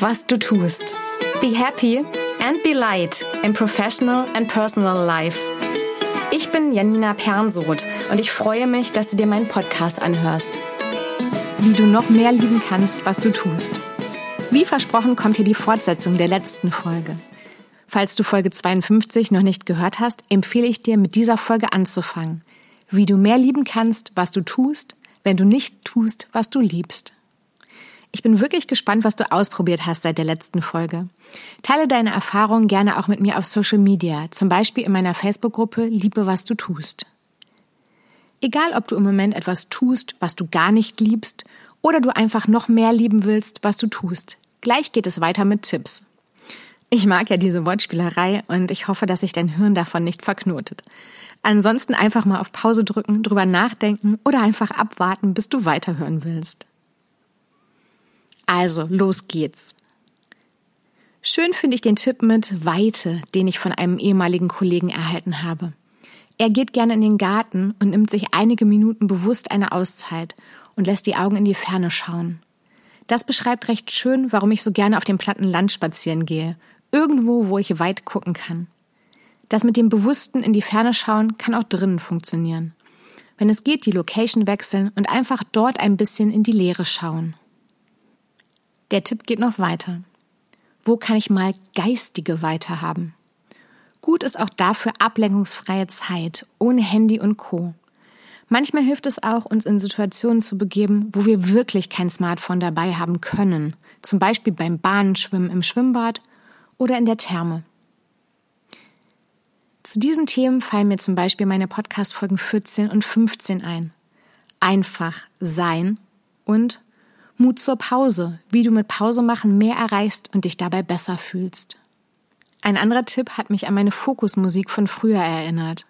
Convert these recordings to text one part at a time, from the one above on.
was du tust. Be happy and be light in professional and personal life. Ich bin Janina Pernsoth und ich freue mich, dass du dir meinen Podcast anhörst. Wie du noch mehr lieben kannst, was du tust. Wie versprochen kommt hier die Fortsetzung der letzten Folge. Falls du Folge 52 noch nicht gehört hast, empfehle ich dir, mit dieser Folge anzufangen. Wie du mehr lieben kannst, was du tust, wenn du nicht tust, was du liebst. Ich bin wirklich gespannt, was du ausprobiert hast seit der letzten Folge. Teile deine Erfahrungen gerne auch mit mir auf Social Media, zum Beispiel in meiner Facebook-Gruppe Liebe, was du tust. Egal, ob du im Moment etwas tust, was du gar nicht liebst, oder du einfach noch mehr lieben willst, was du tust. Gleich geht es weiter mit Tipps. Ich mag ja diese Wortspielerei und ich hoffe, dass sich dein Hirn davon nicht verknotet. Ansonsten einfach mal auf Pause drücken, drüber nachdenken oder einfach abwarten, bis du weiterhören willst. Also, los geht's. Schön finde ich den Tipp mit Weite, den ich von einem ehemaligen Kollegen erhalten habe. Er geht gerne in den Garten und nimmt sich einige Minuten bewusst eine Auszeit und lässt die Augen in die Ferne schauen. Das beschreibt recht schön, warum ich so gerne auf dem platten Land spazieren gehe. Irgendwo, wo ich weit gucken kann. Das mit dem bewussten in die Ferne schauen kann auch drinnen funktionieren. Wenn es geht, die Location wechseln und einfach dort ein bisschen in die Leere schauen. Der Tipp geht noch weiter. Wo kann ich mal geistige Weite haben? Gut ist auch dafür ablenkungsfreie Zeit, ohne Handy und Co. Manchmal hilft es auch, uns in Situationen zu begeben, wo wir wirklich kein Smartphone dabei haben können, zum Beispiel beim Bahnenschwimmen im Schwimmbad oder in der Therme. Zu diesen Themen fallen mir zum Beispiel meine Podcast-Folgen 14 und 15 ein. Einfach sein und Mut zur Pause, wie du mit Pause machen mehr erreichst und dich dabei besser fühlst. Ein anderer Tipp hat mich an meine Fokusmusik von früher erinnert.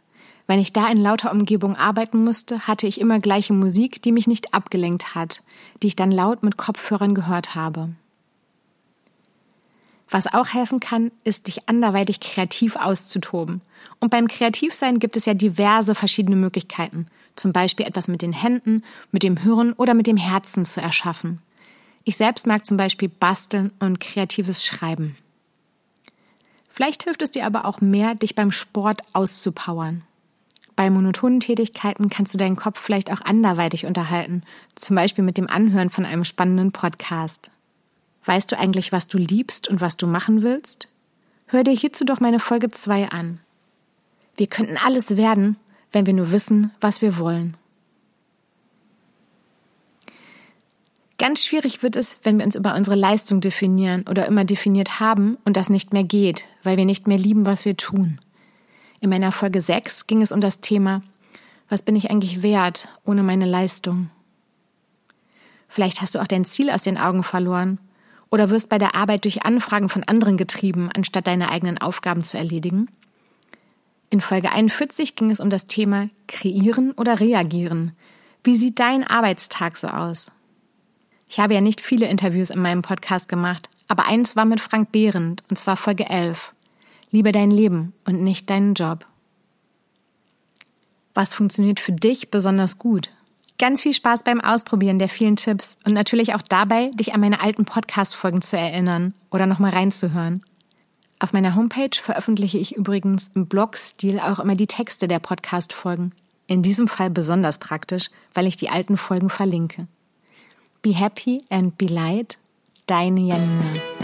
Wenn ich da in lauter Umgebung arbeiten musste, hatte ich immer gleiche Musik, die mich nicht abgelenkt hat, die ich dann laut mit Kopfhörern gehört habe. Was auch helfen kann, ist, dich anderweitig kreativ auszutoben. Und beim Kreativsein gibt es ja diverse verschiedene Möglichkeiten zum Beispiel etwas mit den Händen, mit dem Hirn oder mit dem Herzen zu erschaffen. Ich selbst mag zum Beispiel basteln und kreatives Schreiben. Vielleicht hilft es dir aber auch mehr, dich beim Sport auszupowern. Bei monotonen Tätigkeiten kannst du deinen Kopf vielleicht auch anderweitig unterhalten, zum Beispiel mit dem Anhören von einem spannenden Podcast. Weißt du eigentlich, was du liebst und was du machen willst? Hör dir hierzu doch meine Folge 2 an. Wir könnten alles werden, wenn wir nur wissen, was wir wollen. Ganz schwierig wird es, wenn wir uns über unsere Leistung definieren oder immer definiert haben und das nicht mehr geht, weil wir nicht mehr lieben, was wir tun. In meiner Folge 6 ging es um das Thema, was bin ich eigentlich wert ohne meine Leistung? Vielleicht hast du auch dein Ziel aus den Augen verloren oder wirst bei der Arbeit durch Anfragen von anderen getrieben, anstatt deine eigenen Aufgaben zu erledigen. In Folge 41 ging es um das Thema Kreieren oder Reagieren. Wie sieht dein Arbeitstag so aus? Ich habe ja nicht viele Interviews in meinem Podcast gemacht, aber eins war mit Frank Behrendt, und zwar Folge 11. Liebe dein Leben und nicht deinen Job. Was funktioniert für dich besonders gut? Ganz viel Spaß beim Ausprobieren der vielen Tipps und natürlich auch dabei, dich an meine alten Podcast-Folgen zu erinnern oder nochmal reinzuhören. Auf meiner Homepage veröffentliche ich übrigens im Blog-Stil auch immer die Texte der Podcast-Folgen. In diesem Fall besonders praktisch, weil ich die alten Folgen verlinke. Be happy and be light, deine Janina.